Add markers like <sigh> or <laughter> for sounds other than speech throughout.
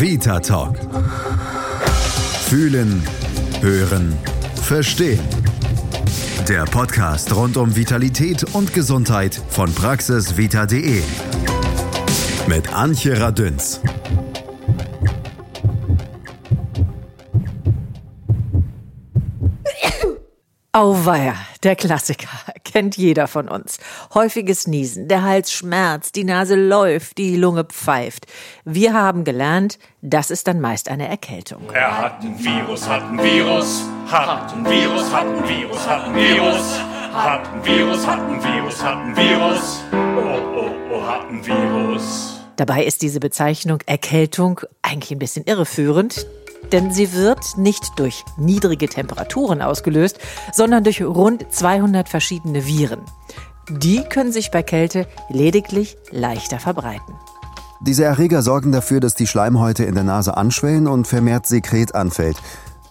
Vita Talk. Fühlen, hören, verstehen. Der Podcast rund um Vitalität und Gesundheit von praxisvita.de. Mit Antje Radünz. Auweia, der Klassiker, kennt jeder von uns. Häufiges Niesen, der Hals schmerzt, die Nase läuft, die Lunge pfeift. Wir haben gelernt, das ist dann meist eine Erkältung. Er hat ein Virus, hat ein Virus, hat ein Virus, hat ein Virus, hat ein Virus, hat ein Virus, hat ein Virus, hat ein Virus. Oh, oh, oh, hat ein Virus. Dabei ist diese Bezeichnung Erkältung eigentlich ein bisschen irreführend, denn sie wird nicht durch niedrige Temperaturen ausgelöst, sondern durch rund 200 verschiedene Viren. Die können sich bei Kälte lediglich leichter verbreiten. Diese Erreger sorgen dafür, dass die Schleimhäute in der Nase anschwellen und vermehrt Sekret anfällt.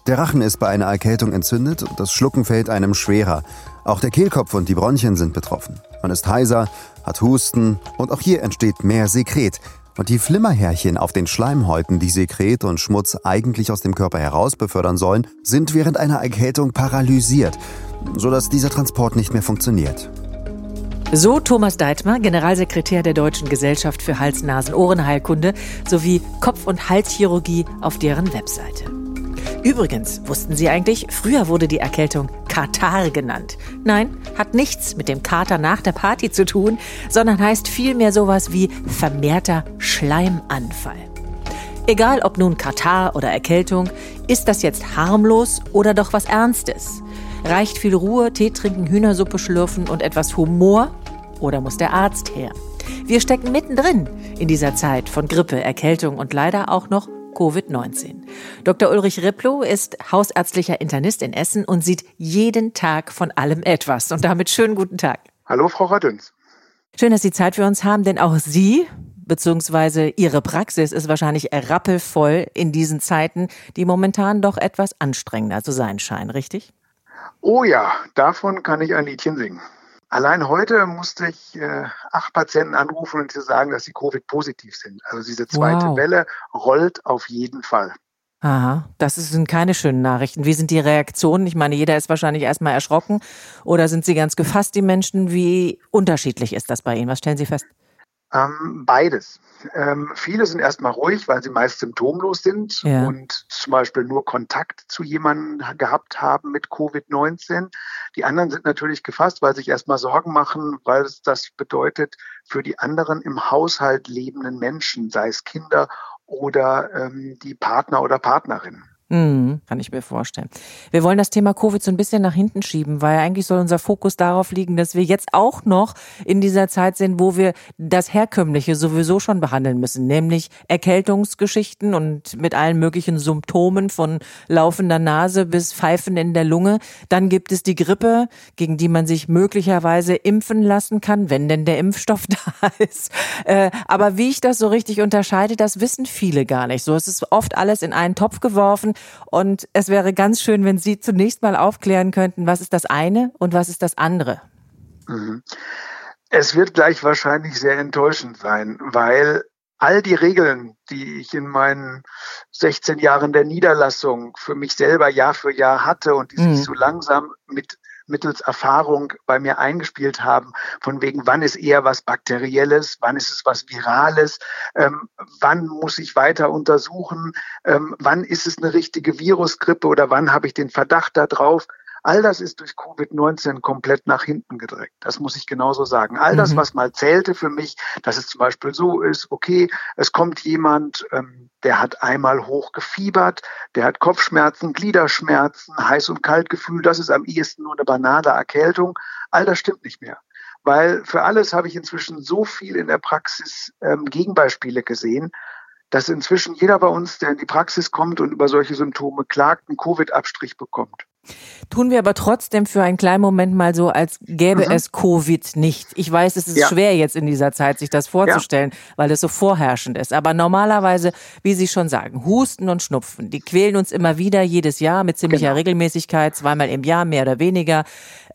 Der Rachen ist bei einer Erkältung entzündet und das Schlucken fällt einem schwerer. Auch der Kehlkopf und die Bronchien sind betroffen. Man ist heiser, hat Husten und auch hier entsteht mehr Sekret. Und die Flimmerhärchen auf den Schleimhäuten, die Sekret und Schmutz eigentlich aus dem Körper heraus befördern sollen, sind während einer Erkältung paralysiert, sodass dieser Transport nicht mehr funktioniert. So Thomas Deitmer, Generalsekretär der Deutschen Gesellschaft für Hals-Nasen-Ohrenheilkunde sowie Kopf- und Halschirurgie auf deren Webseite. Übrigens, wussten Sie eigentlich, früher wurde die Erkältung Katar genannt. Nein, hat nichts mit dem Kater nach der Party zu tun, sondern heißt vielmehr sowas wie vermehrter Schleimanfall. Egal ob nun Katar oder Erkältung, ist das jetzt harmlos oder doch was Ernstes? Reicht viel Ruhe, Tee trinken, Hühnersuppe schlürfen und etwas Humor? Oder muss der Arzt her? Wir stecken mittendrin in dieser Zeit von Grippe, Erkältung und leider auch noch Covid-19. Dr. Ulrich Ripplow ist hausärztlicher Internist in Essen und sieht jeden Tag von allem etwas. Und damit schönen guten Tag. Hallo, Frau Radüns. Schön, dass Sie Zeit für uns haben, denn auch Sie beziehungsweise Ihre Praxis ist wahrscheinlich rappelvoll in diesen Zeiten, die momentan doch etwas anstrengender zu sein scheinen, richtig? Oh ja, davon kann ich ein Liedchen singen. Allein heute musste ich äh, acht Patienten anrufen und sie sagen, dass sie Covid-positiv sind. Also diese zweite wow. Welle rollt auf jeden Fall. Aha, das sind keine schönen Nachrichten. Wie sind die Reaktionen? Ich meine, jeder ist wahrscheinlich erstmal erschrocken. Oder sind sie ganz gefasst, die Menschen? Wie unterschiedlich ist das bei Ihnen? Was stellen Sie fest? Ähm, beides. Ähm, viele sind erstmal ruhig, weil sie meist symptomlos sind ja. und zum Beispiel nur Kontakt zu jemandem gehabt haben mit Covid-19. Die anderen sind natürlich gefasst, weil sie sich erstmal Sorgen machen, weil es das bedeutet für die anderen im Haushalt lebenden Menschen, sei es Kinder oder ähm, die Partner oder Partnerinnen. Mhm, kann ich mir vorstellen. Wir wollen das Thema Covid so ein bisschen nach hinten schieben, weil eigentlich soll unser Fokus darauf liegen, dass wir jetzt auch noch in dieser Zeit sind, wo wir das Herkömmliche sowieso schon behandeln müssen, nämlich Erkältungsgeschichten und mit allen möglichen Symptomen von laufender Nase bis Pfeifen in der Lunge. Dann gibt es die Grippe, gegen die man sich möglicherweise impfen lassen kann, wenn denn der Impfstoff <laughs> da ist. Äh, aber wie ich das so richtig unterscheide, das wissen viele gar nicht. So es ist oft alles in einen Topf geworfen und es wäre ganz schön, wenn Sie zunächst mal aufklären könnten, was ist das eine und was ist das andere? Mhm. Es wird gleich wahrscheinlich sehr enttäuschend sein, weil all die Regeln, die ich in meinen 16 Jahren der Niederlassung für mich selber Jahr für Jahr hatte und die mhm. sich so langsam mit mittels Erfahrung bei mir eingespielt haben, von wegen, wann ist eher was Bakterielles, wann ist es was Virales, ähm, wann muss ich weiter untersuchen, ähm, wann ist es eine richtige Virusgrippe oder wann habe ich den Verdacht darauf. All das ist durch Covid-19 komplett nach hinten gedrängt. Das muss ich genauso sagen. All das, mhm. was mal zählte für mich, dass es zum Beispiel so ist, okay, es kommt jemand, ähm, der hat einmal hoch gefiebert, der hat Kopfschmerzen, Gliederschmerzen, Heiß- und Kaltgefühl, das ist am ehesten nur eine banale Erkältung. All das stimmt nicht mehr. Weil für alles habe ich inzwischen so viel in der Praxis ähm, Gegenbeispiele gesehen, dass inzwischen jeder bei uns, der in die Praxis kommt und über solche Symptome klagt, einen Covid-Abstrich bekommt. Tun wir aber trotzdem für einen kleinen Moment mal so, als gäbe mhm. es Covid nicht. Ich weiß, es ist ja. schwer jetzt in dieser Zeit, sich das vorzustellen, ja. weil es so vorherrschend ist. Aber normalerweise, wie Sie schon sagen, Husten und Schnupfen, die quälen uns immer wieder jedes Jahr mit ziemlicher genau. Regelmäßigkeit, zweimal im Jahr, mehr oder weniger.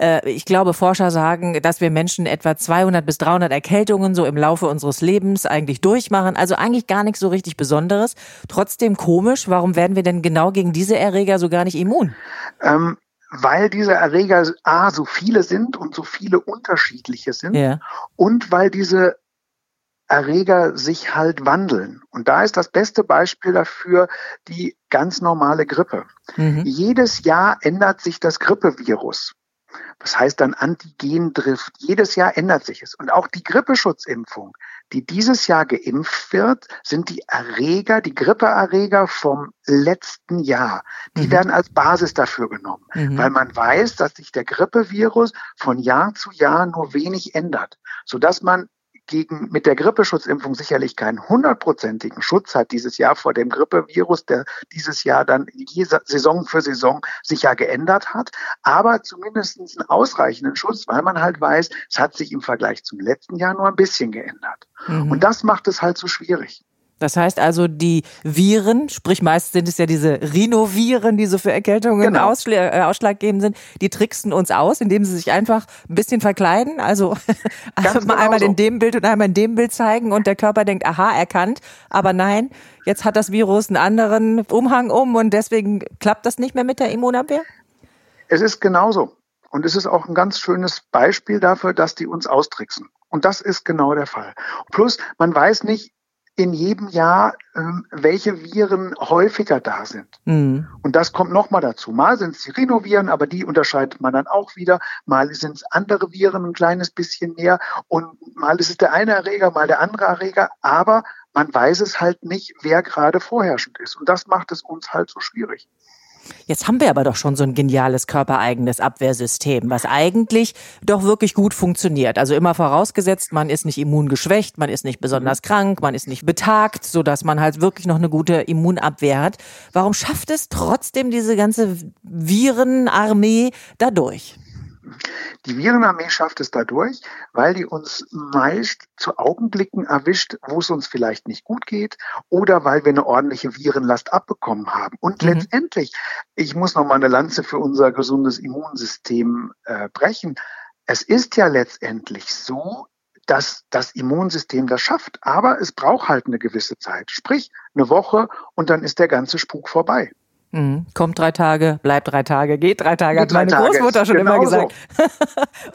Äh, ich glaube, Forscher sagen, dass wir Menschen etwa 200 bis 300 Erkältungen so im Laufe unseres Lebens eigentlich durchmachen. Also eigentlich gar nichts so richtig Besonderes. Trotzdem komisch. Warum werden wir denn genau gegen diese Erreger so gar nicht immun? Ähm weil diese Erreger A so viele sind und so viele unterschiedliche sind ja. und weil diese Erreger sich halt wandeln. Und da ist das beste Beispiel dafür die ganz normale Grippe. Mhm. Jedes Jahr ändert sich das Grippevirus. Das heißt dann Antigendrift. Jedes Jahr ändert sich es. Und auch die Grippeschutzimpfung die dieses Jahr geimpft wird, sind die Erreger, die Grippeerreger vom letzten Jahr. Die mhm. werden als Basis dafür genommen, mhm. weil man weiß, dass sich der Grippevirus von Jahr zu Jahr nur wenig ändert, sodass man gegen, mit der Grippeschutzimpfung sicherlich keinen hundertprozentigen Schutz hat dieses Jahr vor dem Grippevirus, der dieses Jahr dann Saison für Saison sich ja geändert hat, aber zumindest einen ausreichenden Schutz, weil man halt weiß, es hat sich im Vergleich zum letzten Jahr nur ein bisschen geändert. Mhm. Und das macht es halt so schwierig. Das heißt also, die Viren, sprich meist sind es ja diese Rhinoviren, die so für Erkältungen genau. ausschlag, äh, ausschlaggebend sind, die tricksten uns aus, indem sie sich einfach ein bisschen verkleiden. Also <laughs> genau einmal so. in dem Bild und einmal in dem Bild zeigen und der Körper denkt, aha, erkannt. Aber nein, jetzt hat das Virus einen anderen Umhang um und deswegen klappt das nicht mehr mit der Immunabwehr? Es ist genauso. Und es ist auch ein ganz schönes Beispiel dafür, dass die uns austricksen. Und das ist genau der Fall. Plus, man weiß nicht, in jedem Jahr, ähm, welche Viren häufiger da sind. Mhm. Und das kommt nochmal dazu. Mal sind es die Rhinoviren, aber die unterscheidet man dann auch wieder. Mal sind es andere Viren ein kleines bisschen mehr. Und mal ist es der eine Erreger, mal der andere Erreger. Aber man weiß es halt nicht, wer gerade vorherrschend ist. Und das macht es uns halt so schwierig. Jetzt haben wir aber doch schon so ein geniales körpereigenes Abwehrsystem, was eigentlich doch wirklich gut funktioniert. Also immer vorausgesetzt, man ist nicht immungeschwächt, man ist nicht besonders mhm. krank, man ist nicht betagt, so dass man halt wirklich noch eine gute Immunabwehr hat. Warum schafft es trotzdem diese ganze Virenarmee dadurch? Die Virenarmee schafft es dadurch, weil die uns meist zu Augenblicken erwischt, wo es uns vielleicht nicht gut geht oder weil wir eine ordentliche Virenlast abbekommen haben. Und mhm. letztendlich, ich muss noch mal eine Lanze für unser gesundes Immunsystem äh, brechen. Es ist ja letztendlich so, dass das Immunsystem das schafft, aber es braucht halt eine gewisse Zeit, sprich eine Woche und dann ist der ganze Spuk vorbei. Mhm. Kommt drei Tage, bleibt drei Tage, geht drei Tage, hat meine Tage. Großmutter schon genau immer gesagt. So.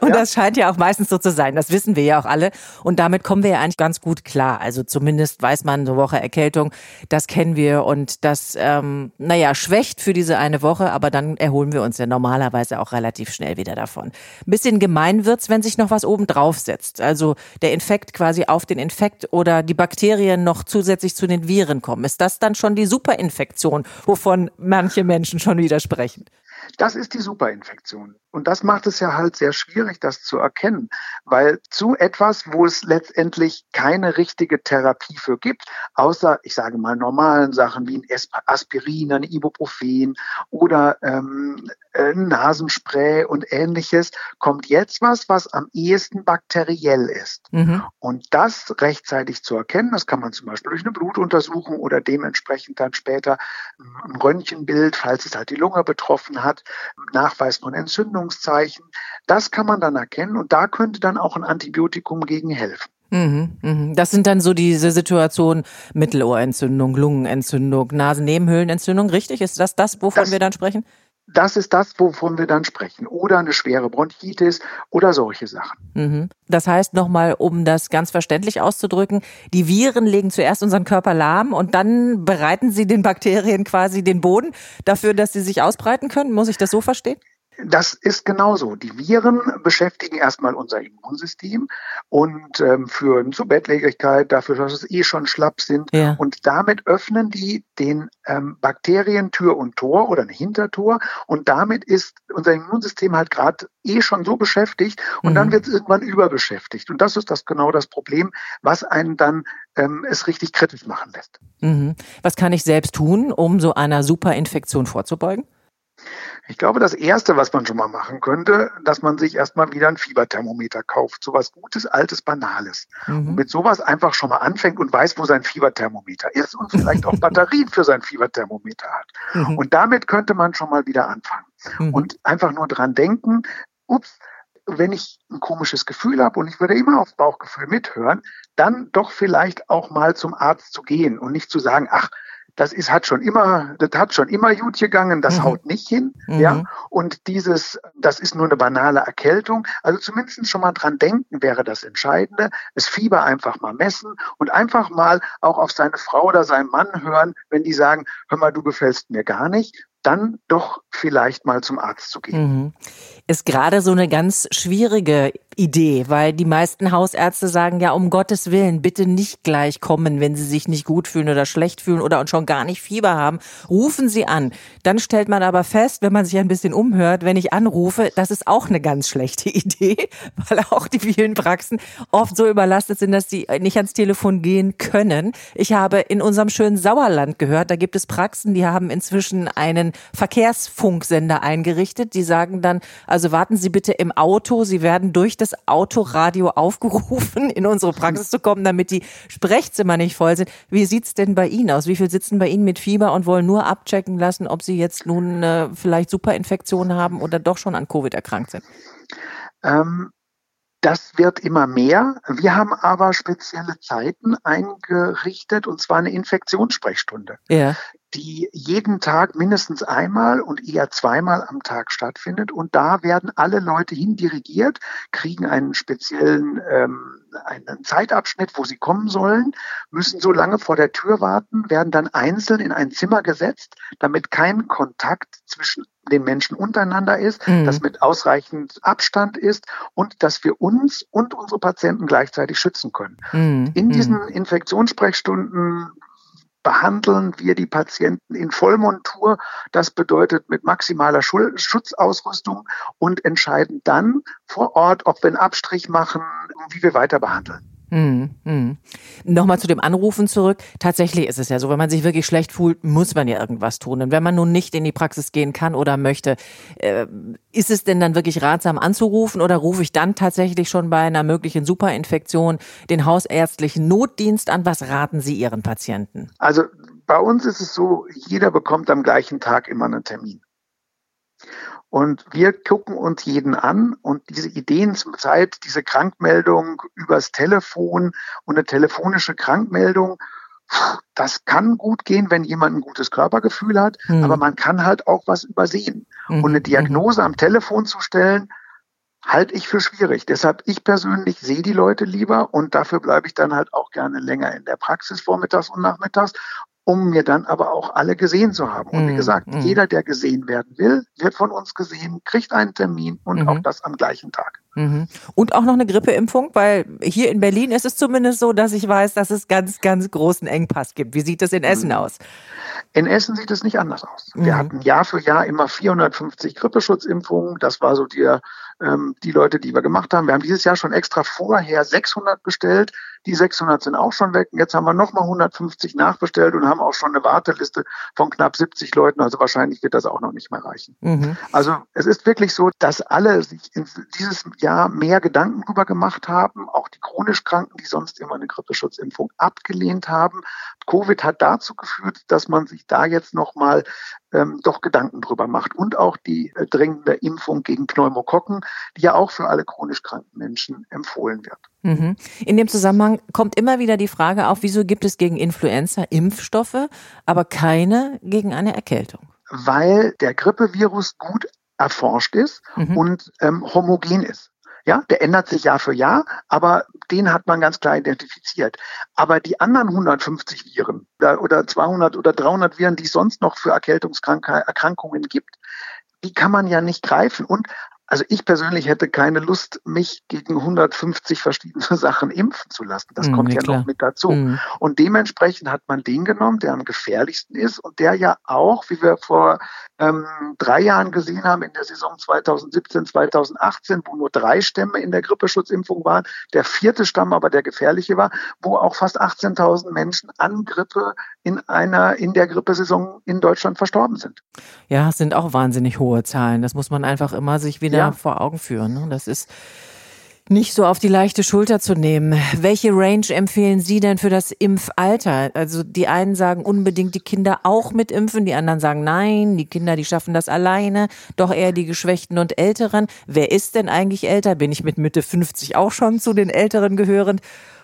<laughs> und ja. das scheint ja auch meistens so zu sein. Das wissen wir ja auch alle. Und damit kommen wir ja eigentlich ganz gut klar. Also zumindest weiß man, eine Woche Erkältung, das kennen wir. Und das, ähm, naja, schwächt für diese eine Woche, aber dann erholen wir uns ja normalerweise auch relativ schnell wieder davon. Ein bisschen gemein wird's, wenn sich noch was oben drauf setzt. Also der Infekt quasi auf den Infekt oder die Bakterien noch zusätzlich zu den Viren kommen. Ist das dann schon die Superinfektion, wovon manche Menschen schon widersprechen. Das ist die Superinfektion. Und das macht es ja halt sehr schwierig, das zu erkennen, weil zu etwas, wo es letztendlich keine richtige Therapie für gibt, außer, ich sage mal, normalen Sachen wie ein Aspirin, ein Ibuprofen oder ähm, ein Nasenspray und ähnliches, kommt jetzt was, was am ehesten bakteriell ist. Mhm. Und das rechtzeitig zu erkennen, das kann man zum Beispiel durch eine Blutuntersuchung oder dementsprechend dann später ein Röntgenbild, falls es halt die Lunge betroffen hat, Nachweis von Entzündung Erkennungszeichen. Das kann man dann erkennen und da könnte dann auch ein Antibiotikum gegen helfen. Mhm, mhm. Das sind dann so diese Situationen Mittelohrentzündung, Lungenentzündung, Nasennebenhöhlenentzündung, richtig? Ist das das, wovon das, wir dann sprechen? Das ist das, wovon wir dann sprechen. Oder eine schwere Bronchitis oder solche Sachen. Mhm. Das heißt nochmal, um das ganz verständlich auszudrücken, die Viren legen zuerst unseren Körper lahm und dann bereiten sie den Bakterien quasi den Boden dafür, dass sie sich ausbreiten können. Muss ich das so verstehen? Das ist genauso. Die Viren beschäftigen erstmal unser Immunsystem und ähm, führen zu Bettlägerigkeit, dafür, dass es eh schon schlapp sind. Ja. Und damit öffnen die den ähm, Bakterien Tür und Tor oder ein Hintertor. Und damit ist unser Immunsystem halt gerade eh schon so beschäftigt und mhm. dann wird es irgendwann überbeschäftigt. Und das ist das genau das Problem, was einen dann ähm, es richtig kritisch machen lässt. Mhm. Was kann ich selbst tun, um so einer Superinfektion vorzubeugen? Ich glaube, das Erste, was man schon mal machen könnte, dass man sich erstmal wieder ein Fieberthermometer kauft. Sowas Gutes, Altes, Banales. Mhm. Und mit sowas einfach schon mal anfängt und weiß, wo sein Fieberthermometer ist und vielleicht auch <laughs> Batterien für sein Fieberthermometer hat. Mhm. Und damit könnte man schon mal wieder anfangen. Mhm. Und einfach nur dran denken, ups, wenn ich ein komisches Gefühl habe und ich würde immer aufs Bauchgefühl mithören, dann doch vielleicht auch mal zum Arzt zu gehen und nicht zu sagen, ach, das ist, hat schon immer, das hat schon immer gut gegangen, das mhm. haut nicht hin, mhm. ja. Und dieses, das ist nur eine banale Erkältung. Also zumindest schon mal dran denken wäre das Entscheidende. Das Fieber einfach mal messen und einfach mal auch auf seine Frau oder seinen Mann hören, wenn die sagen, hör mal, du gefällst mir gar nicht dann doch vielleicht mal zum Arzt zu gehen. Mhm. Ist gerade so eine ganz schwierige Idee, weil die meisten Hausärzte sagen ja, um Gottes Willen, bitte nicht gleich kommen, wenn Sie sich nicht gut fühlen oder schlecht fühlen oder schon gar nicht Fieber haben. Rufen Sie an. Dann stellt man aber fest, wenn man sich ein bisschen umhört, wenn ich anrufe, das ist auch eine ganz schlechte <laughs> Idee, weil auch die vielen Praxen oft so überlastet sind, dass die nicht ans Telefon gehen können. Ich habe in unserem schönen Sauerland gehört, da gibt es Praxen, die haben inzwischen einen Verkehrsfunksender eingerichtet. Die sagen dann, also warten Sie bitte im Auto, Sie werden durch das Autoradio aufgerufen, in unsere Praxis zu kommen, damit die Sprechzimmer nicht voll sind. Wie sieht's denn bei Ihnen aus? Wie viel sitzen bei Ihnen mit Fieber und wollen nur abchecken lassen, ob Sie jetzt nun äh, vielleicht Superinfektionen haben oder doch schon an Covid erkrankt sind? Ähm, das wird immer mehr. Wir haben aber spezielle Zeiten eingerichtet, und zwar eine Infektionssprechstunde. Ja die jeden Tag mindestens einmal und eher zweimal am Tag stattfindet. Und da werden alle Leute hindirigiert, kriegen einen speziellen ähm, einen Zeitabschnitt, wo sie kommen sollen, müssen so lange vor der Tür warten, werden dann einzeln in ein Zimmer gesetzt, damit kein Kontakt zwischen den Menschen untereinander ist, mhm. dass mit ausreichend Abstand ist und dass wir uns und unsere Patienten gleichzeitig schützen können. Mhm. In diesen mhm. Infektionssprechstunden behandeln wir die Patienten in Vollmontur. Das bedeutet mit maximaler Schutzausrüstung und entscheiden dann vor Ort, ob wir einen Abstrich machen, wie wir weiter behandeln. Hm, hm. Nochmal zu dem Anrufen zurück. Tatsächlich ist es ja so, wenn man sich wirklich schlecht fühlt, muss man ja irgendwas tun. Und wenn man nun nicht in die Praxis gehen kann oder möchte, äh, ist es denn dann wirklich ratsam anzurufen oder rufe ich dann tatsächlich schon bei einer möglichen Superinfektion den hausärztlichen Notdienst an? Was raten Sie Ihren Patienten? Also bei uns ist es so, jeder bekommt am gleichen Tag immer einen Termin. Und wir gucken uns jeden an und diese Ideen zum Zeit, diese Krankmeldung übers Telefon und eine telefonische Krankmeldung, das kann gut gehen, wenn jemand ein gutes Körpergefühl hat, mhm. aber man kann halt auch was übersehen. Mhm. Und eine Diagnose am Telefon zu stellen, halte ich für schwierig. Deshalb ich persönlich sehe die Leute lieber und dafür bleibe ich dann halt auch gerne länger in der Praxis vormittags und nachmittags um mir dann aber auch alle gesehen zu haben. Und wie mhm, gesagt, mm. jeder, der gesehen werden will, wird von uns gesehen, kriegt einen Termin und mm auch das am gleichen Tag. Mhm. Und auch noch eine Grippeimpfung, weil hier in Berlin ist es zumindest so, dass ich weiß, dass es ganz, ganz großen Engpass gibt. Wie sieht das in Essen mhm. aus? In Essen sieht es nicht anders aus. Wir hatten Jahr für Jahr immer 450 Grippeschutzimpfungen. Das war so der ähm, die Leute, die wir gemacht haben. Wir haben dieses Jahr schon extra vorher 600 bestellt. Die 600 sind auch schon weg. Jetzt haben wir nochmal 150 nachbestellt und haben auch schon eine Warteliste von knapp 70 Leuten. Also wahrscheinlich wird das auch noch nicht mehr reichen. Mhm. Also es ist wirklich so, dass alle sich dieses Jahr mehr Gedanken darüber gemacht haben. Auch die chronisch Kranken, die sonst immer eine Grippeschutzimpfung abgelehnt haben. Covid hat dazu geführt, dass man sich da jetzt nochmal ähm, doch Gedanken drüber macht. Und auch die äh, dringende Impfung gegen Pneumokokken, die ja auch für alle chronisch kranken Menschen empfohlen wird. Mhm. In dem Zusammenhang kommt immer wieder die Frage auf, wieso gibt es gegen Influenza Impfstoffe, aber keine gegen eine Erkältung? Weil der Grippevirus gut erforscht ist mhm. und ähm, homogen ist. Ja, der ändert sich Jahr für Jahr, aber den hat man ganz klar identifiziert. Aber die anderen 150 Viren oder 200 oder 300 Viren, die es sonst noch für Erkältungserkrankungen gibt, die kann man ja nicht greifen. Und Also ich persönlich hätte keine Lust, mich gegen 150 verschiedene <laughs> Sachen impfen zu lassen. Das mm, kommt ja klar. noch mit dazu. Mm. Und dementsprechend hat man den genommen, der am gefährlichsten ist und der ja auch, wie wir vor ähm, drei Jahren gesehen haben, in der Saison 2017, 2018, wo nur drei Stämme in der Grippeschutzimpfung waren, der vierte Stamm aber der gefährliche war, wo auch fast 18.000 Menschen an Grippe in einer, in der Grippesaison in Deutschland verstorben sind. Ja, es sind auch wahnsinnig hohe Zahlen. Das muss man einfach immer sich wieder ja. vor Augen führen. Ne? Das ist nicht so auf die leichte Schulter zu nehmen. Welche Range empfehlen Sie denn für das Impfalter? Also die einen sagen unbedingt die Kinder auch mit impfen, die anderen sagen nein, die Kinder, die schaffen das alleine, doch eher die Geschwächten und Älteren. Wer ist denn eigentlich älter? Bin ich mit Mitte 50 auch schon zu den Älteren gehörend?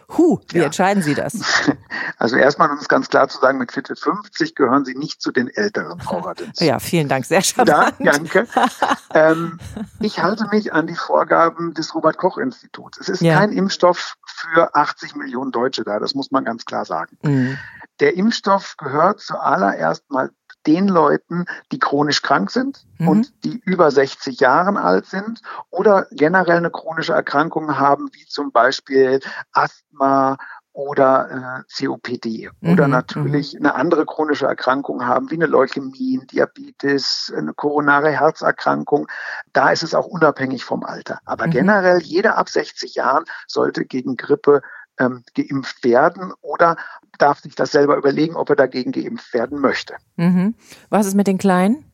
Huh, wie ja. entscheiden Sie das? <laughs> Also erstmal, um es ganz klar zu sagen, mit 50 gehören Sie nicht zu den älteren Frau. <laughs> Ja, vielen Dank, sehr charmant. Ja, danke. <laughs> ähm, ich halte mich an die Vorgaben des Robert-Koch-Instituts. Es ist ja. kein Impfstoff für 80 Millionen Deutsche da, das muss man ganz klar sagen. Mhm. Der Impfstoff gehört zuallererst mal den Leuten, die chronisch krank sind mhm. und die über 60 Jahren alt sind oder generell eine chronische Erkrankung haben, wie zum Beispiel Asthma oder äh, COPD mhm. oder natürlich mhm. eine andere chronische Erkrankung haben, wie eine Leukämie, Diabetes, eine koronare Herzerkrankung. Da ist es auch unabhängig vom Alter. Aber mhm. generell jeder ab 60 Jahren sollte gegen Grippe ähm, geimpft werden oder darf sich das selber überlegen, ob er dagegen geimpft werden möchte. Mhm. Was ist mit den Kleinen?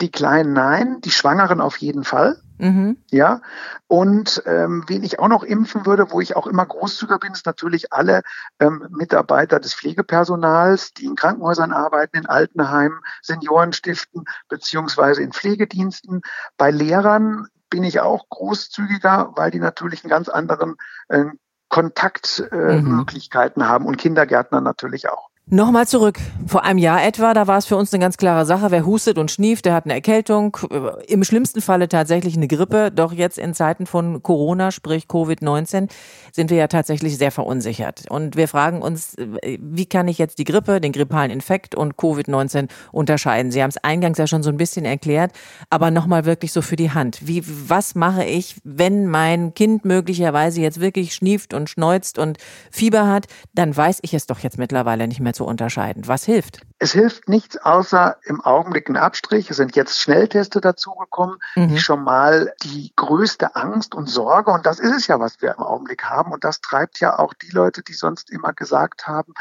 Die Kleinen nein, die Schwangeren auf jeden Fall. Mhm. Ja, und ähm, wen ich auch noch impfen würde, wo ich auch immer großzügiger bin, ist natürlich alle ähm, Mitarbeiter des Pflegepersonals, die in Krankenhäusern arbeiten, in Altenheimen, Seniorenstiften beziehungsweise in Pflegediensten. Bei Lehrern bin ich auch großzügiger, weil die natürlich einen ganz anderen äh, Kontaktmöglichkeiten äh, mhm. haben und Kindergärtner natürlich auch. Nochmal zurück. Vor einem Jahr etwa, da war es für uns eine ganz klare Sache. Wer hustet und schnieft, der hat eine Erkältung. Im schlimmsten Falle tatsächlich eine Grippe. Doch jetzt in Zeiten von Corona, sprich Covid-19, sind wir ja tatsächlich sehr verunsichert. Und wir fragen uns, wie kann ich jetzt die Grippe, den grippalen Infekt und Covid-19 unterscheiden? Sie haben es eingangs ja schon so ein bisschen erklärt, aber nochmal wirklich so für die Hand. Wie, was mache ich, wenn mein Kind möglicherweise jetzt wirklich schnieft und schneuzt und Fieber hat? Dann weiß ich es doch jetzt mittlerweile nicht mehr zu unterscheiden. Was hilft? Es hilft nichts außer im Augenblick ein Abstrich. Es sind jetzt Schnellteste dazugekommen, mhm. die schon mal die größte Angst und Sorge, und das ist es ja, was wir im Augenblick haben, und das treibt ja auch die Leute, die sonst immer gesagt haben,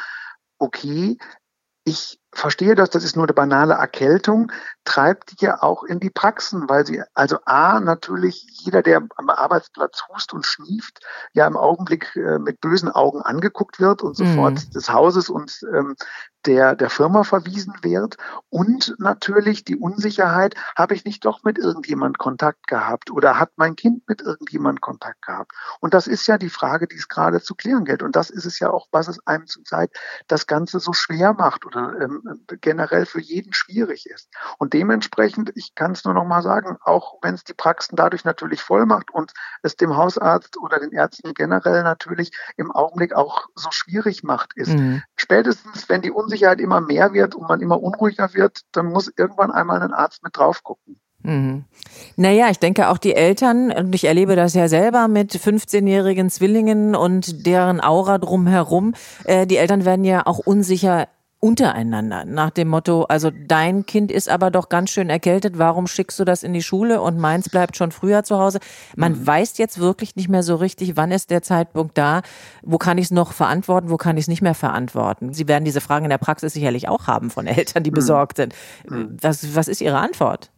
okay, ich verstehe das, das ist nur eine banale Erkältung, treibt die ja auch in die Praxen, weil sie, also A, natürlich jeder, der am Arbeitsplatz hust und schnieft, ja im Augenblick äh, mit bösen Augen angeguckt wird und sofort mhm. des Hauses und ähm, der, der Firma verwiesen wird. Und natürlich die Unsicherheit, habe ich nicht doch mit irgendjemand Kontakt gehabt oder hat mein Kind mit irgendjemand Kontakt gehabt? Und das ist ja die Frage, die es gerade zu klären gilt. Und das ist es ja auch, was es einem zurzeit das Ganze so schwer macht oder ähm, generell für jeden schwierig ist. Und dementsprechend, ich kann es nur noch mal sagen, auch wenn es die Praxen dadurch natürlich voll macht und es dem Hausarzt oder den Ärzten generell natürlich im Augenblick auch so schwierig macht, ist mhm. spätestens, wenn die Unsicherheit immer mehr wird und man immer unruhiger wird, dann muss irgendwann einmal ein Arzt mit drauf gucken. Mhm. Naja, ich denke auch die Eltern, und ich erlebe das ja selber mit 15-jährigen Zwillingen und deren Aura drumherum, äh, die Eltern werden ja auch unsicher untereinander nach dem Motto, also dein Kind ist aber doch ganz schön erkältet, warum schickst du das in die Schule und meins bleibt schon früher zu Hause? Man mhm. weiß jetzt wirklich nicht mehr so richtig, wann ist der Zeitpunkt da, wo kann ich es noch verantworten, wo kann ich es nicht mehr verantworten? Sie werden diese Fragen in der Praxis sicherlich auch haben von Eltern, die mhm. besorgt sind. Mhm. Was, was ist Ihre Antwort?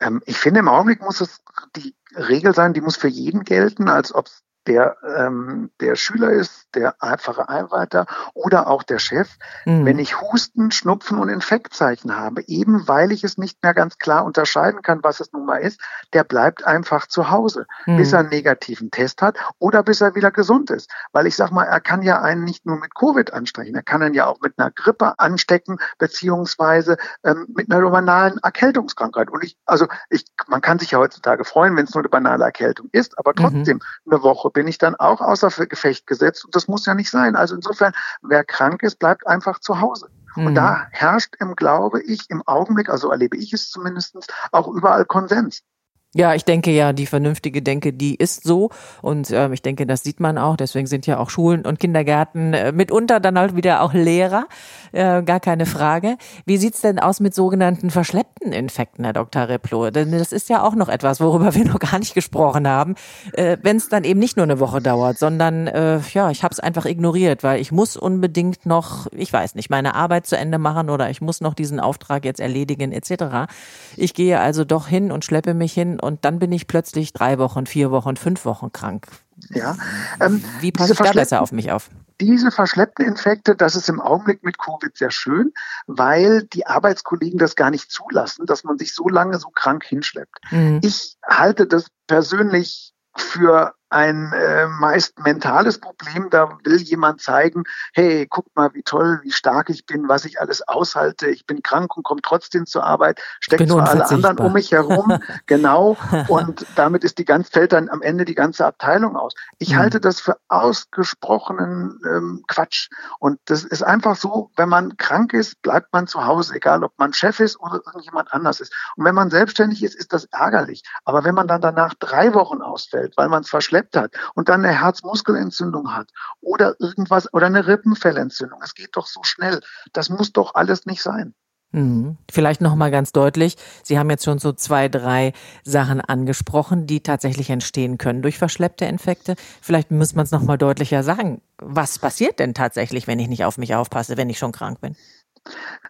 Ähm, ich finde, im Augenblick muss es die Regel sein, die muss für jeden gelten, als ob es der, ähm, der Schüler ist, der einfache Einweiter oder auch der Chef, mhm. wenn ich Husten, Schnupfen und Infektzeichen habe, eben weil ich es nicht mehr ganz klar unterscheiden kann, was es nun mal ist, der bleibt einfach zu Hause, mhm. bis er einen negativen Test hat oder bis er wieder gesund ist. Weil ich sag mal, er kann ja einen nicht nur mit Covid anstecken, er kann ihn ja auch mit einer Grippe anstecken, beziehungsweise ähm, mit einer banalen Erkältungskrankheit. Und ich, also ich, man kann sich ja heutzutage freuen, wenn es nur eine banale Erkältung ist, aber mhm. trotzdem mhm. eine Woche bin ich dann auch außer Gefecht gesetzt und das muss ja nicht sein. Also insofern, wer krank ist, bleibt einfach zu Hause. Mhm. Und da herrscht im, glaube ich, im Augenblick, also erlebe ich es zumindest, auch überall Konsens. Ja, ich denke ja, die vernünftige Denke, die ist so. Und äh, ich denke, das sieht man auch. Deswegen sind ja auch Schulen und Kindergärten äh, mitunter dann halt wieder auch Lehrer. Äh, gar keine Frage. Wie sieht's denn aus mit sogenannten verschleppten Infekten, Herr Dr. Replo? Denn das ist ja auch noch etwas, worüber <laughs> wir noch gar nicht gesprochen haben. Äh, Wenn es dann eben nicht nur eine Woche dauert, sondern äh, ja, ich habe es einfach ignoriert, weil ich muss unbedingt noch, ich weiß nicht, meine Arbeit zu Ende machen oder ich muss noch diesen Auftrag jetzt erledigen etc. Ich gehe also doch hin und schleppe mich hin und dann bin ich plötzlich drei Wochen, vier Wochen, fünf Wochen krank. Ja. Ähm, Wie passe ich da besser auf mich auf? Diese verschleppten Infekte, das ist im Augenblick mit Covid sehr schön, weil die Arbeitskollegen das gar nicht zulassen, dass man sich so lange so krank hinschleppt. Mhm. Ich halte das persönlich für ein äh, meist mentales Problem. Da will jemand zeigen, hey, guck mal, wie toll, wie stark ich bin, was ich alles aushalte. Ich bin krank und komme trotzdem zur Arbeit, steckt zwar alle anderen um mich herum, <laughs> genau, <laughs> und damit ist die ganz, fällt dann am Ende die ganze Abteilung aus. Ich mhm. halte das für ausgesprochenen ähm, Quatsch. Und das ist einfach so, wenn man krank ist, bleibt man zu Hause, egal ob man Chef ist oder irgendjemand anders ist. Und wenn man selbstständig ist, ist das ärgerlich. Aber wenn man dann danach drei Wochen ausfällt, weil man es verschleppt verschleppt hat und dann eine Herzmuskelentzündung hat oder irgendwas oder eine Rippenfellentzündung. Es geht doch so schnell. Das muss doch alles nicht sein. Mhm. Vielleicht noch mal ganz deutlich. Sie haben jetzt schon so zwei, drei Sachen angesprochen, die tatsächlich entstehen können durch verschleppte Infekte. Vielleicht muss man es noch mal deutlicher sagen. Was passiert denn tatsächlich, wenn ich nicht auf mich aufpasse, wenn ich schon krank bin?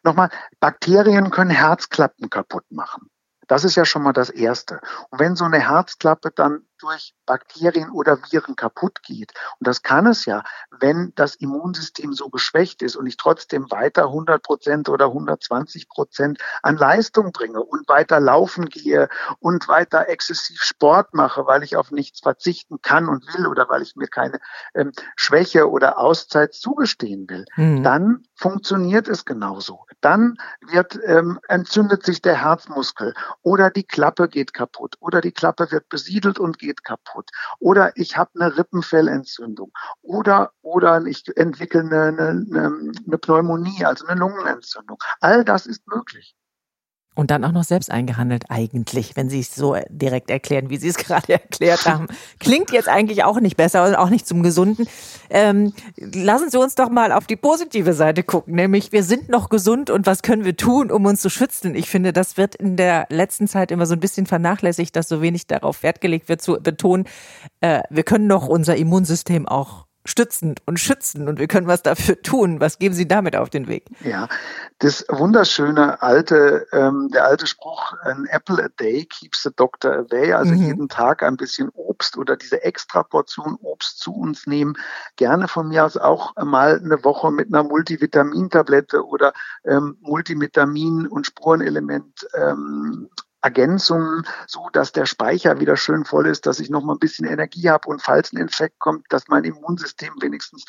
Nochmal, Bakterien können Herzklappen kaputt machen. Das ist ja schon mal das Erste. Und wenn so eine Herzklappe dann durch Bakterien oder Viren kaputt geht. Und das kann es ja, wenn das Immunsystem so geschwächt ist und ich trotzdem weiter 100 Prozent oder 120 Prozent an Leistung bringe und weiter laufen gehe und weiter exzessiv Sport mache, weil ich auf nichts verzichten kann und will oder weil ich mir keine ähm, Schwäche oder Auszeit zugestehen will, mhm. dann funktioniert es genauso. Dann wird ähm, entzündet sich der Herzmuskel oder die Klappe geht kaputt oder die Klappe wird besiedelt und geht geht kaputt. Oder ich habe eine Rippenfellentzündung. Oder, oder ich entwickle eine, eine, eine Pneumonie, also eine Lungenentzündung. All das ist möglich. Und dann auch noch selbst eingehandelt eigentlich, wenn Sie es so direkt erklären, wie Sie es <laughs> gerade erklärt haben. Klingt jetzt eigentlich auch nicht besser und auch nicht zum Gesunden. Ähm, lassen Sie uns doch mal auf die positive Seite gucken, nämlich wir sind noch gesund und was können wir tun, um uns zu schützen? Ich finde, das wird in der letzten Zeit immer so ein bisschen vernachlässigt, dass so wenig darauf Wert gelegt wird zu betonen, äh, wir können doch unser Immunsystem auch stützend und schützen und wir können was dafür tun. Was geben Sie damit auf den Weg? Ja, das wunderschöne alte, ähm, der alte Spruch, an apple a day keeps the doctor away, also mhm. jeden Tag ein bisschen Obst oder diese extra Portion Obst zu uns nehmen. Gerne von mir aus auch mal eine Woche mit einer Multivitamintablette oder ähm, Multivitamin und Spurenelement ähm, Ergänzungen, so dass der Speicher wieder schön voll ist, dass ich noch mal ein bisschen Energie habe und falls ein Infekt kommt, dass mein Immunsystem wenigstens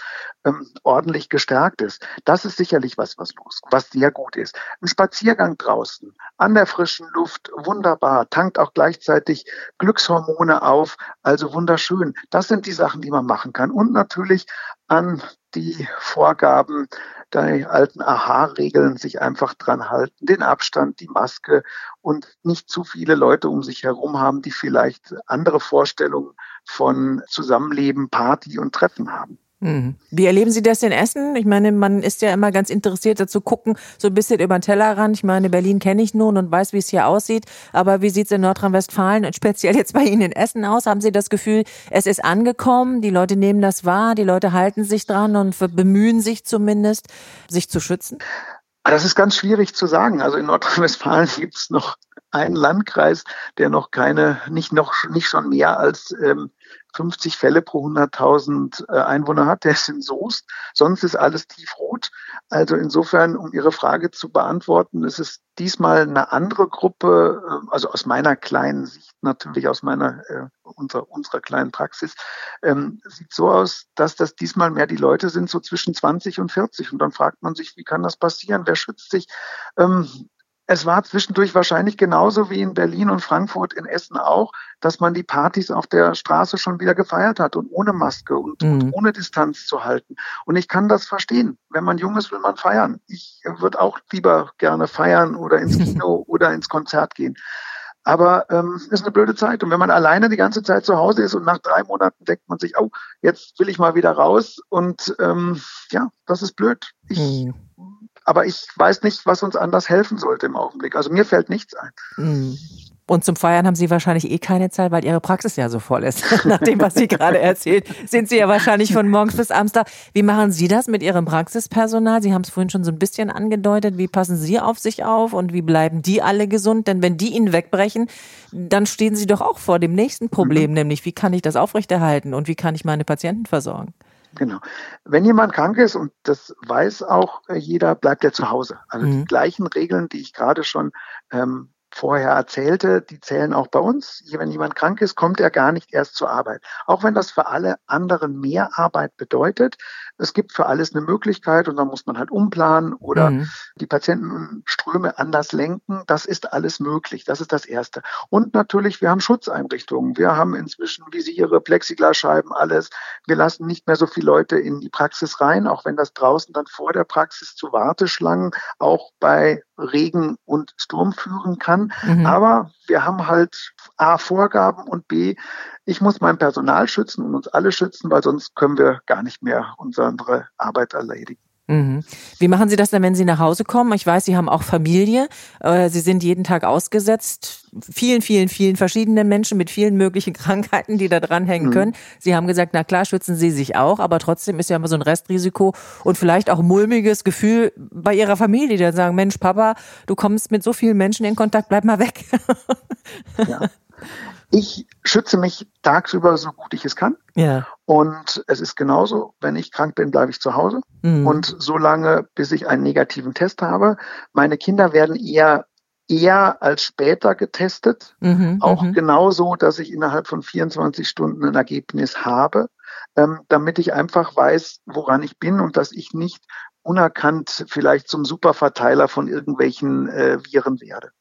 ähm, ordentlich gestärkt ist. Das ist sicherlich was, was los, was sehr gut ist. Ein Spaziergang draußen, an der frischen Luft, wunderbar, tankt auch gleichzeitig Glückshormone auf, also wunderschön. Das sind die Sachen, die man machen kann. Und natürlich an die Vorgaben die alten Aha-Regeln sich einfach dran halten, den Abstand, die Maske und nicht zu viele Leute um sich herum haben, die vielleicht andere Vorstellungen von Zusammenleben, Party und Treffen haben. Mhm. Wie erleben Sie das in Essen? Ich meine, man ist ja immer ganz interessiert dazu gucken, so ein bisschen über den Tellerrand. Ich meine, Berlin kenne ich nun und weiß, wie es hier aussieht. Aber wie sieht es in Nordrhein-Westfalen und <laughs> speziell jetzt bei Ihnen in Essen aus? Haben Sie das Gefühl, es ist angekommen, die Leute nehmen das wahr, die Leute halten sich dran und bemühen sich zumindest, sich zu schützen? Das ist ganz schwierig zu sagen. Also in Nordrhein-Westfalen <laughs> gibt es noch einen Landkreis, der noch keine, nicht noch, nicht schon mehr als ähm, 50 Fälle pro 100.000 äh, Einwohner hat, der ist in Soest. Sonst ist alles tiefrot. Also insofern, um Ihre Frage zu beantworten, ist es diesmal eine andere Gruppe, äh, also aus meiner kleinen Sicht natürlich, aus meiner, äh, unserer, unserer kleinen Praxis, ähm, sieht so aus, dass das diesmal mehr die Leute sind, so zwischen 20 und 40. Und dann fragt man sich, wie kann das passieren? Wer schützt sich? Ähm, es war zwischendurch wahrscheinlich genauso wie in Berlin und Frankfurt, in Essen auch, dass man die Partys auf der Straße schon wieder gefeiert hat und ohne Maske und, mhm. und ohne Distanz zu halten. Und ich kann das verstehen. Wenn man jung ist, will man feiern. Ich würde auch lieber gerne feiern oder ins <laughs> Kino oder ins Konzert gehen. Aber ähm, ist eine blöde Zeit. Und wenn man alleine die ganze Zeit zu Hause ist und nach drei Monaten denkt man sich, oh, jetzt will ich mal wieder raus. Und ähm, ja, das ist blöd. Ich, hm. Aber ich weiß nicht, was uns anders helfen sollte im Augenblick. Also mir fällt nichts ein. Hm. Und zum Feiern haben Sie wahrscheinlich eh keine Zeit, weil Ihre Praxis ja so voll ist. <laughs> Nach dem, was Sie gerade erzählt, sind Sie ja wahrscheinlich von morgens bis abends da. Wie machen Sie das mit Ihrem Praxispersonal? Sie haben es vorhin schon so ein bisschen angedeutet. Wie passen Sie auf sich auf und wie bleiben die alle gesund? Denn wenn die Ihnen wegbrechen, dann stehen Sie doch auch vor dem nächsten Problem, mhm. nämlich wie kann ich das aufrechterhalten und wie kann ich meine Patienten versorgen? Genau. Wenn jemand krank ist, und das weiß auch jeder, bleibt er zu Hause. Also mhm. die gleichen Regeln, die ich gerade schon ähm, vorher erzählte, die zählen auch bei uns. Wenn jemand krank ist, kommt er gar nicht erst zur Arbeit. Auch wenn das für alle anderen mehr Arbeit bedeutet, es gibt für alles eine Möglichkeit und dann muss man halt umplanen oder mhm. die Patientenströme anders lenken. Das ist alles möglich. Das ist das Erste. Und natürlich, wir haben Schutzeinrichtungen. Wir haben inzwischen Visiere, Plexiglasscheiben, alles. Wir lassen nicht mehr so viele Leute in die Praxis rein, auch wenn das draußen dann vor der Praxis zu Warteschlangen auch bei Regen und Sturm führen kann. Mhm. Aber wir haben halt A, Vorgaben und B, ich muss mein Personal schützen und uns alle schützen, weil sonst können wir gar nicht mehr unsere Arbeit erledigen. Mhm. Wie machen Sie das denn, wenn Sie nach Hause kommen? Ich weiß, Sie haben auch Familie. Äh, Sie sind jeden Tag ausgesetzt. Vielen, vielen, vielen verschiedenen Menschen mit vielen möglichen <laughs> Krankheiten, die da dranhängen mhm. können. Sie haben gesagt, na klar, schützen Sie sich auch, aber trotzdem ist ja immer so ein Restrisiko und vielleicht auch ein mulmiges Gefühl bei Ihrer Familie, die dann sagen, Mensch, Papa, du kommst mit so vielen Menschen in Kontakt, bleib mal weg. <laughs> Ja. Ich schütze mich tagsüber so gut ich es kann. Ja. Und es ist genauso, wenn ich krank bin, bleibe ich zu Hause. Mhm. Und so lange, bis ich einen negativen Test habe. Meine Kinder werden eher eher als später getestet. Mhm, auch mhm. genauso, dass ich innerhalb von 24 Stunden ein Ergebnis habe, ähm, damit ich einfach weiß, woran ich bin und dass ich nicht unerkannt vielleicht zum Superverteiler von irgendwelchen äh, Viren werde.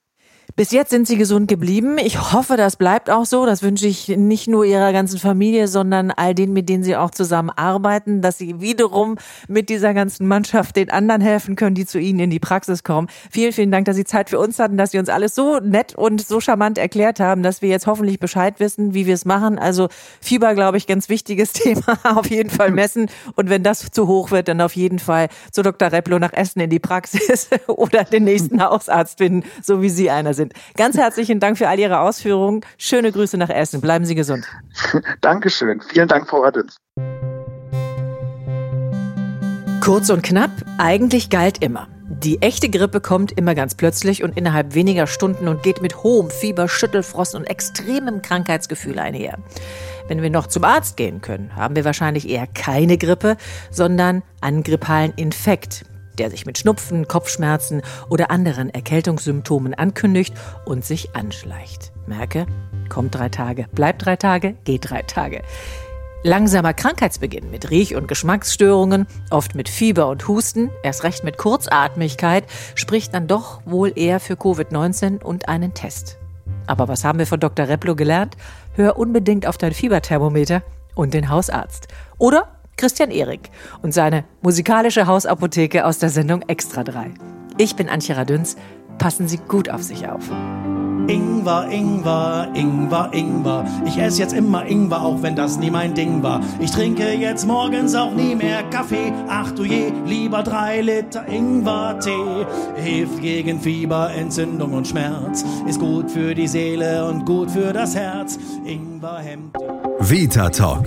Bis jetzt sind Sie gesund geblieben. Ich hoffe, das bleibt auch so. Das wünsche ich nicht nur Ihrer ganzen Familie, sondern all denen, mit denen Sie auch zusammen arbeiten, dass Sie wiederum mit dieser ganzen Mannschaft den anderen helfen können, die zu Ihnen in die Praxis kommen. Vielen, vielen Dank, dass Sie Zeit für uns hatten, dass Sie uns alles so nett und so charmant erklärt haben, dass wir jetzt hoffentlich Bescheid wissen, wie wir es machen. Also Fieber, glaube ich, ganz wichtiges <laughs> Thema. Auf jeden Fall messen. Und wenn das zu hoch wird, dann auf jeden Fall zu Dr. Replo nach Essen in die Praxis <laughs> oder den nächsten Hausarzt finden, so wie Sie einer sind sind. Ganz herzlichen Dank für all Ihre Ausführungen. Schöne Grüße nach Essen. Bleiben Sie gesund. <laughs> Dankeschön. Vielen Dank, Frau Radins. Kurz und knapp, eigentlich galt immer. Die echte Grippe kommt immer ganz plötzlich und innerhalb weniger Stunden und geht mit hohem Fieber, Schüttelfrost und extremem Krankheitsgefühl einher. Wenn wir noch zum Arzt gehen können, haben wir wahrscheinlich eher keine Grippe, sondern einen grippalen Infekt, der sich mit Schnupfen, Kopfschmerzen oder anderen Erkältungssymptomen ankündigt und sich anschleicht. Merke, kommt drei Tage, bleibt drei Tage, geht drei Tage. Langsamer Krankheitsbeginn mit Riech- und Geschmacksstörungen, oft mit Fieber und Husten, erst recht mit Kurzatmigkeit, spricht dann doch wohl eher für Covid-19 und einen Test. Aber was haben wir von Dr. Replo gelernt? Hör unbedingt auf dein Fieberthermometer und den Hausarzt. Oder Christian Ehrig und seine musikalische Hausapotheke aus der Sendung Extra 3. Ich bin Antje Radüns. Passen Sie gut auf sich auf. Ingwer, Ingwer, Ingwer, Ingwer. Ich esse jetzt immer Ingwer, auch wenn das nie mein Ding war. Ich trinke jetzt morgens auch nie mehr Kaffee. Ach du je, lieber drei Liter Ingwer-Tee. Hilft gegen Fieber, Entzündung und Schmerz. Ist gut für die Seele und gut für das Herz. Ingwer hemmt. Vita Talk.